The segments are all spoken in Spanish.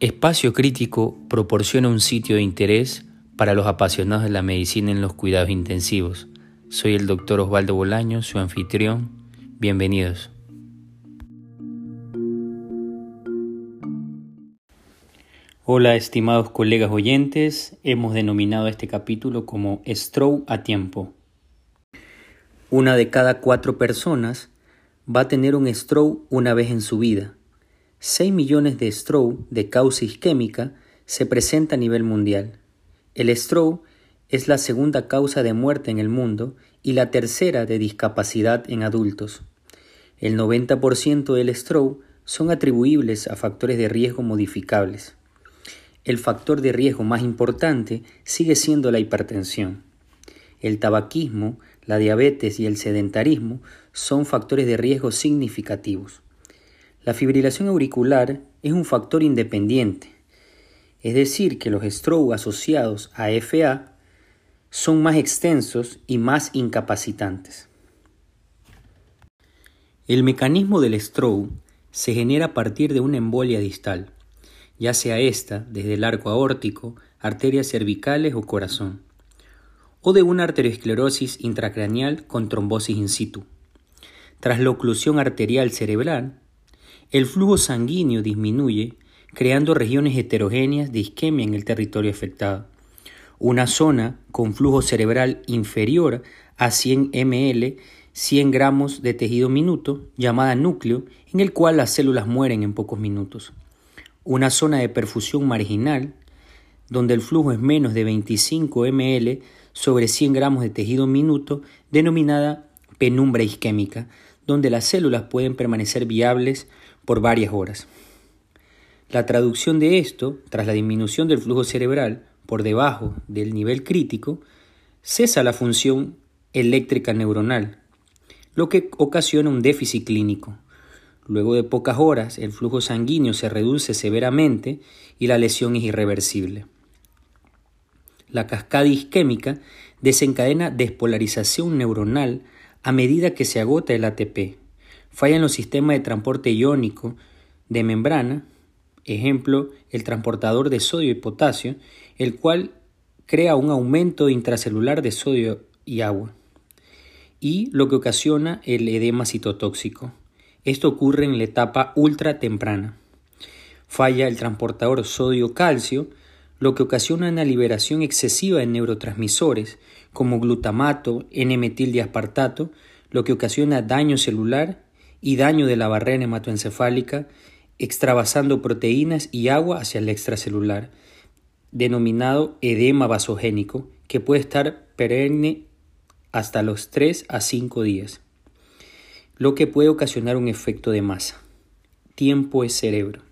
Espacio Crítico proporciona un sitio de interés para los apasionados de la medicina en los cuidados intensivos. Soy el doctor Osvaldo Bolaño, su anfitrión. Bienvenidos. Hola estimados colegas oyentes, hemos denominado este capítulo como Stroke a tiempo. Una de cada cuatro personas va a tener un stroke una vez en su vida 6 millones de stroke de causa isquémica se presenta a nivel mundial. El stroke es la segunda causa de muerte en el mundo y la tercera de discapacidad en adultos. El 90% del stroke son atribuibles a factores de riesgo modificables. El factor de riesgo más importante sigue siendo la hipertensión. El tabaquismo, la diabetes y el sedentarismo son factores de riesgo significativos. La fibrilación auricular es un factor independiente, es decir, que los stroke asociados a FA son más extensos y más incapacitantes. El mecanismo del stroke se genera a partir de una embolia distal, ya sea esta desde el arco aórtico, arterias cervicales o corazón, o de una arteriosclerosis intracraneal con trombosis in situ. Tras la oclusión arterial cerebral, el flujo sanguíneo disminuye, creando regiones heterogéneas de isquemia en el territorio afectado. Una zona con flujo cerebral inferior a 100 ml, 100 gramos de tejido minuto, llamada núcleo, en el cual las células mueren en pocos minutos. Una zona de perfusión marginal, donde el flujo es menos de 25 ml sobre 100 gramos de tejido minuto, denominada penumbra isquémica, donde las células pueden permanecer viables por varias horas. La traducción de esto, tras la disminución del flujo cerebral por debajo del nivel crítico, cesa la función eléctrica neuronal, lo que ocasiona un déficit clínico. Luego de pocas horas, el flujo sanguíneo se reduce severamente y la lesión es irreversible. La cascada isquémica desencadena despolarización neuronal a medida que se agota el ATP, fallan los sistemas de transporte iónico de membrana, ejemplo, el transportador de sodio y potasio, el cual crea un aumento intracelular de sodio y agua, y lo que ocasiona el edema citotóxico. Esto ocurre en la etapa ultra temprana. Falla el transportador sodio-calcio, lo que ocasiona una liberación excesiva de neurotransmisores como glutamato, N-metildiaspartato, lo que ocasiona daño celular y daño de la barrera hematoencefálica, extravasando proteínas y agua hacia el extracelular, denominado edema vasogénico, que puede estar perenne hasta los 3 a 5 días, lo que puede ocasionar un efecto de masa. Tiempo es cerebro.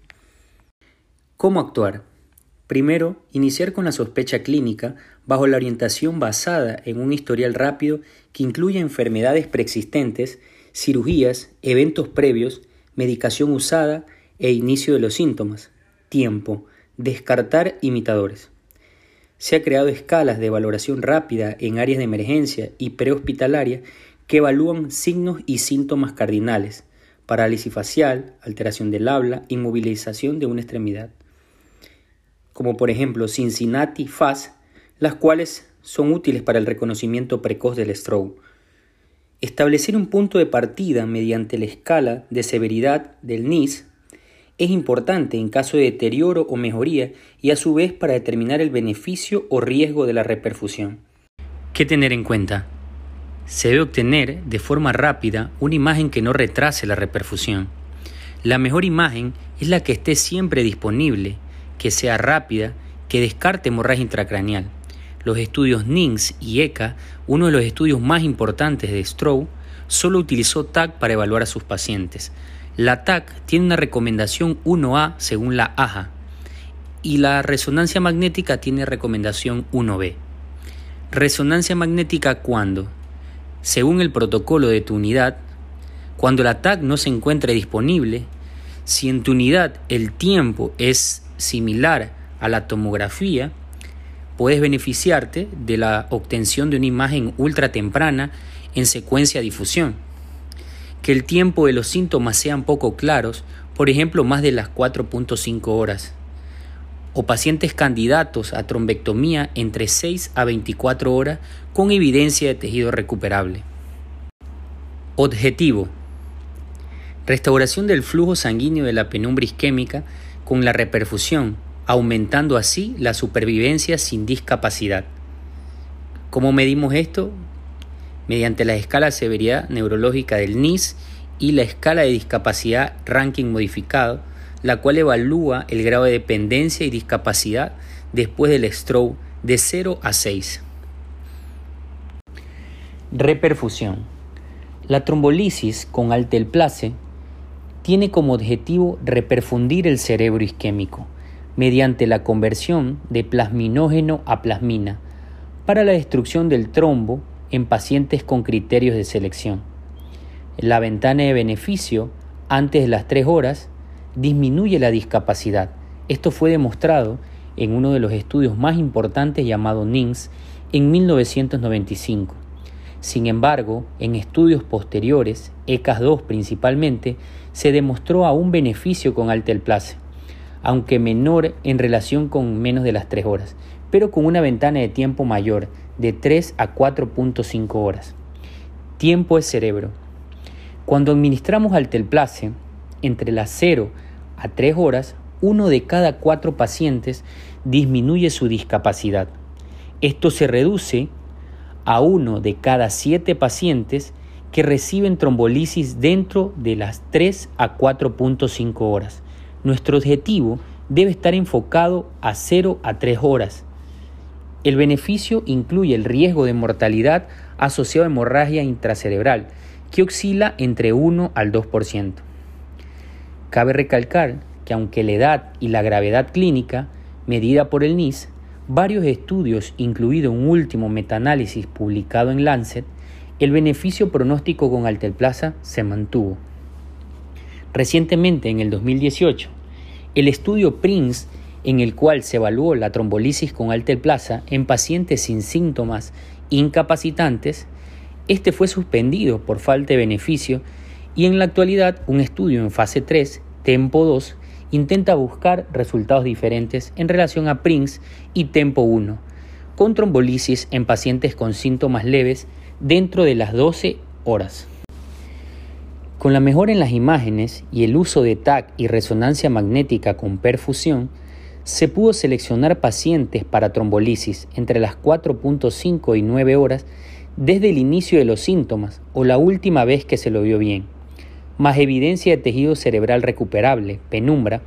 ¿Cómo actuar? Primero, iniciar con la sospecha clínica bajo la orientación basada en un historial rápido que incluya enfermedades preexistentes cirugías, eventos previos, medicación usada e inicio de los síntomas. Tiempo. Descartar imitadores. Se ha creado escalas de valoración rápida en áreas de emergencia y prehospitalaria que evalúan signos y síntomas cardinales, parálisis facial, alteración del habla, inmovilización de una extremidad, como por ejemplo Cincinnati FAS, las cuales son útiles para el reconocimiento precoz del stroke Establecer un punto de partida mediante la escala de severidad del NIS es importante en caso de deterioro o mejoría y a su vez para determinar el beneficio o riesgo de la reperfusión. ¿Qué tener en cuenta? Se debe obtener de forma rápida una imagen que no retrase la reperfusión. La mejor imagen es la que esté siempre disponible, que sea rápida, que descarte hemorragia intracraneal. Los estudios NINGS y ECA, uno de los estudios más importantes de Stroke, solo utilizó TAC para evaluar a sus pacientes. La TAC tiene una recomendación 1A según la AJA y la resonancia magnética tiene recomendación 1B. Resonancia magnética cuando, según el protocolo de tu unidad, cuando la TAC no se encuentre disponible, si en tu unidad el tiempo es similar a la tomografía, puedes beneficiarte de la obtención de una imagen ultra temprana en secuencia difusión. que el tiempo de los síntomas sean poco claros, por ejemplo más de las 4.5 horas, o pacientes candidatos a trombectomía entre 6 a 24 horas con evidencia de tejido recuperable. Objetivo. Restauración del flujo sanguíneo de la penumbra isquémica con la reperfusión, aumentando así la supervivencia sin discapacidad. ¿Cómo medimos esto? Mediante la escala de severidad neurológica del NIS y la escala de discapacidad ranking modificado, la cual evalúa el grado de dependencia y discapacidad después del stroke de 0 a 6. Reperfusión. La trombolisis con altelplace tiene como objetivo reperfundir el cerebro isquémico mediante la conversión de plasminógeno a plasmina para la destrucción del trombo en pacientes con criterios de selección. La ventana de beneficio antes de las 3 horas disminuye la discapacidad. Esto fue demostrado en uno de los estudios más importantes llamado NINS en 1995. Sin embargo, en estudios posteriores, ECAS 2 principalmente, se demostró aún beneficio con altelplace, aunque menor en relación con menos de las 3 horas, pero con una ventana de tiempo mayor, de 3 a 4.5 horas. Tiempo es cerebro. Cuando administramos altelplace, entre las 0 a 3 horas, uno de cada cuatro pacientes disminuye su discapacidad. Esto se reduce a uno de cada siete pacientes que reciben trombolisis dentro de las 3 a 4.5 horas. Nuestro objetivo debe estar enfocado a 0 a 3 horas. El beneficio incluye el riesgo de mortalidad asociado a hemorragia intracerebral, que oscila entre 1 al 2%. Cabe recalcar que aunque la edad y la gravedad clínica, medida por el NIS, varios estudios, incluido un último metaanálisis publicado en Lancet, el beneficio pronóstico con altelplaza se mantuvo. Recientemente, en el 2018, el estudio PRINCE, en el cual se evaluó la trombolisis con altelplaza en pacientes sin síntomas incapacitantes, este fue suspendido por falta de beneficio y en la actualidad un estudio en fase 3, Tempo 2, intenta buscar resultados diferentes en relación a PRINCE y Tempo 1, con trombolisis en pacientes con síntomas leves dentro de las 12 horas. Con la mejora en las imágenes y el uso de TAC y resonancia magnética con perfusión, se pudo seleccionar pacientes para trombolisis entre las 4.5 y 9 horas desde el inicio de los síntomas o la última vez que se lo vio bien, más evidencia de tejido cerebral recuperable, penumbra,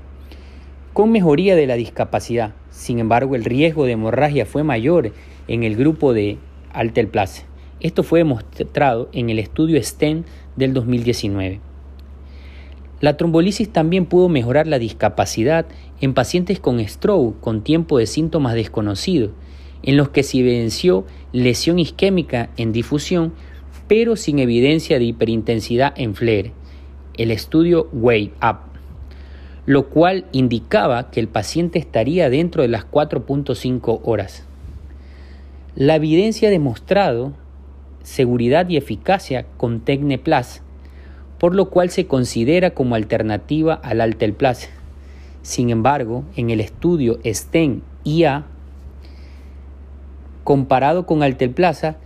con mejoría de la discapacidad. Sin embargo, el riesgo de hemorragia fue mayor en el grupo de Altelplace. Esto fue demostrado en el estudio STEM del 2019. La trombolisis también pudo mejorar la discapacidad en pacientes con stroke con tiempo de síntomas desconocidos, en los que se evidenció lesión isquémica en difusión, pero sin evidencia de hiperintensidad en flare, el estudio Wave Up, lo cual indicaba que el paciente estaría dentro de las 4.5 horas. La evidencia ha demostrado seguridad y eficacia con Tecneplas, por lo cual se considera como alternativa al Altelplace. Sin embargo, en el estudio STEN IA, comparado con Altelplaza,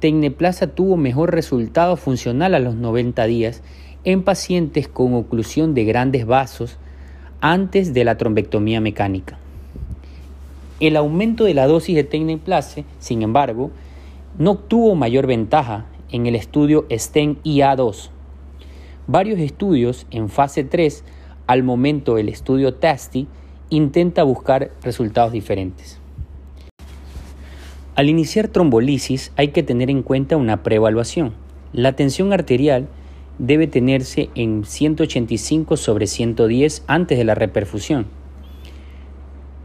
Tecneplaza tuvo mejor resultado funcional a los 90 días en pacientes con oclusión de grandes vasos antes de la trombectomía mecánica. El aumento de la dosis de Tecneplace, sin embargo, no obtuvo mayor ventaja en el estudio STEM IA2. Varios estudios en fase 3, al momento del estudio TASTI, intenta buscar resultados diferentes. Al iniciar trombolisis hay que tener en cuenta una preevaluación. La tensión arterial debe tenerse en 185 sobre 110 antes de la reperfusión.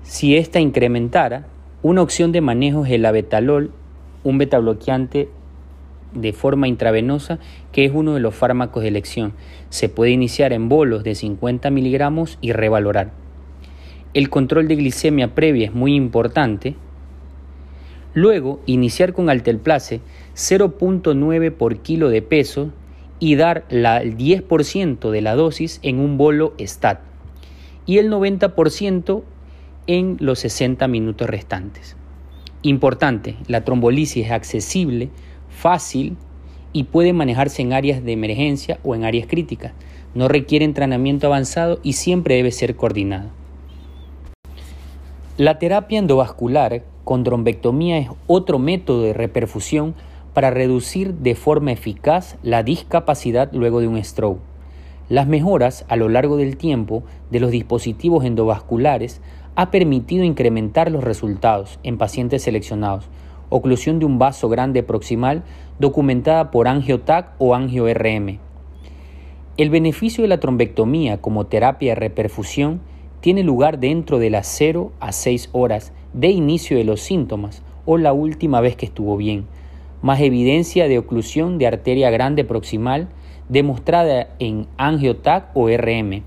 Si ésta incrementara, una opción de manejo es el abetalol un beta bloqueante de forma intravenosa, que es uno de los fármacos de elección. Se puede iniciar en bolos de 50 miligramos y revalorar. El control de glicemia previa es muy importante. Luego, iniciar con altelplace 0.9 por kilo de peso y dar el 10% de la dosis en un bolo STAT y el 90% en los 60 minutos restantes. Importante, la trombolisis es accesible, fácil y puede manejarse en áreas de emergencia o en áreas críticas. No requiere entrenamiento avanzado y siempre debe ser coordinado. La terapia endovascular con trombectomía es otro método de reperfusión para reducir de forma eficaz la discapacidad luego de un stroke. Las mejoras a lo largo del tiempo de los dispositivos endovasculares ha permitido incrementar los resultados en pacientes seleccionados. Oclusión de un vaso grande proximal documentada por angiotac o angio-RM. El beneficio de la trombectomía como terapia de reperfusión tiene lugar dentro de las 0 a 6 horas de inicio de los síntomas o la última vez que estuvo bien, más evidencia de oclusión de arteria grande proximal demostrada en angiotac o RM.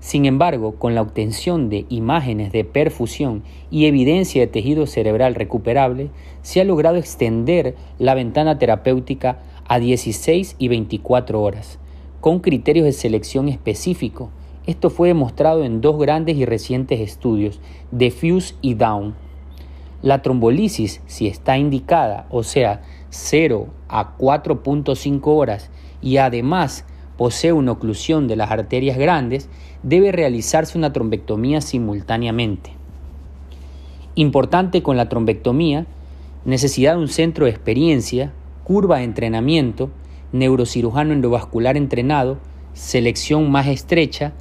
Sin embargo, con la obtención de imágenes de perfusión y evidencia de tejido cerebral recuperable, se ha logrado extender la ventana terapéutica a 16 y 24 horas, con criterios de selección específicos. Esto fue demostrado en dos grandes y recientes estudios, Fuse y Down. La trombolisis, si está indicada, o sea, 0 a 4.5 horas, y además posee una oclusión de las arterias grandes, debe realizarse una trombectomía simultáneamente. Importante con la trombectomía, necesidad de un centro de experiencia, curva de entrenamiento, neurocirujano endovascular entrenado, selección más estrecha,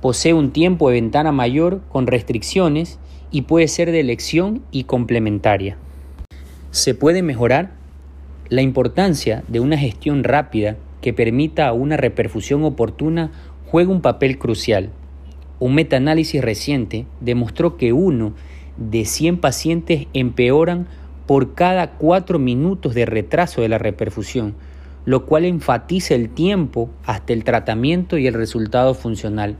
posee un tiempo de ventana mayor con restricciones y puede ser de elección y complementaria. ¿Se puede mejorar? La importancia de una gestión rápida que permita una reperfusión oportuna juega un papel crucial. Un metaanálisis reciente demostró que uno de 100 pacientes empeoran por cada 4 minutos de retraso de la reperfusión, lo cual enfatiza el tiempo hasta el tratamiento y el resultado funcional.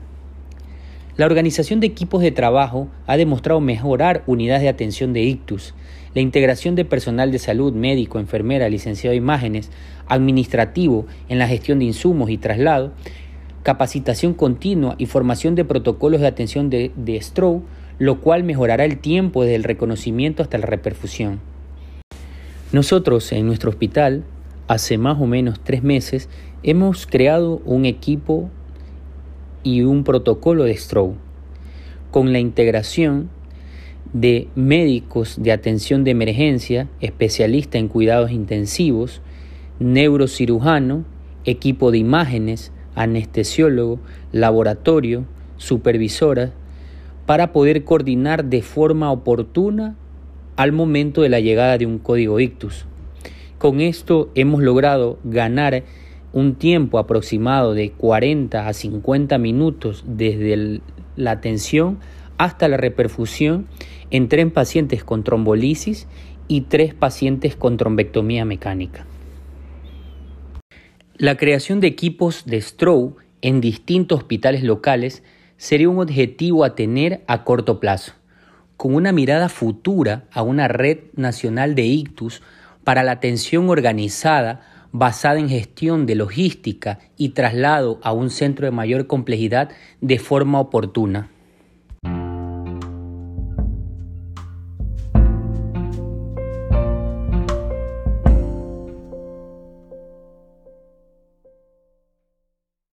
La organización de equipos de trabajo ha demostrado mejorar unidades de atención de ictus. La integración de personal de salud, médico, enfermera, licenciado de imágenes, administrativo en la gestión de insumos y traslado, capacitación continua y formación de protocolos de atención de, de lo cual mejorará el tiempo desde el reconocimiento hasta la reperfusión. Nosotros en nuestro hospital, hace más o menos tres meses, hemos creado un equipo y un protocolo de stroke con la integración de médicos de atención de emergencia, especialista en cuidados intensivos, neurocirujano, equipo de imágenes, anestesiólogo, laboratorio, supervisora, para poder coordinar de forma oportuna al momento de la llegada de un código ictus. Con esto hemos logrado ganar un tiempo aproximado de 40 a 50 minutos desde la atención hasta la reperfusión en tres pacientes con trombolisis y tres pacientes con trombectomía mecánica. La creación de equipos de stroke en distintos hospitales locales sería un objetivo a tener a corto plazo, con una mirada futura a una red nacional de ictus para la atención organizada basada en gestión de logística y traslado a un centro de mayor complejidad de forma oportuna.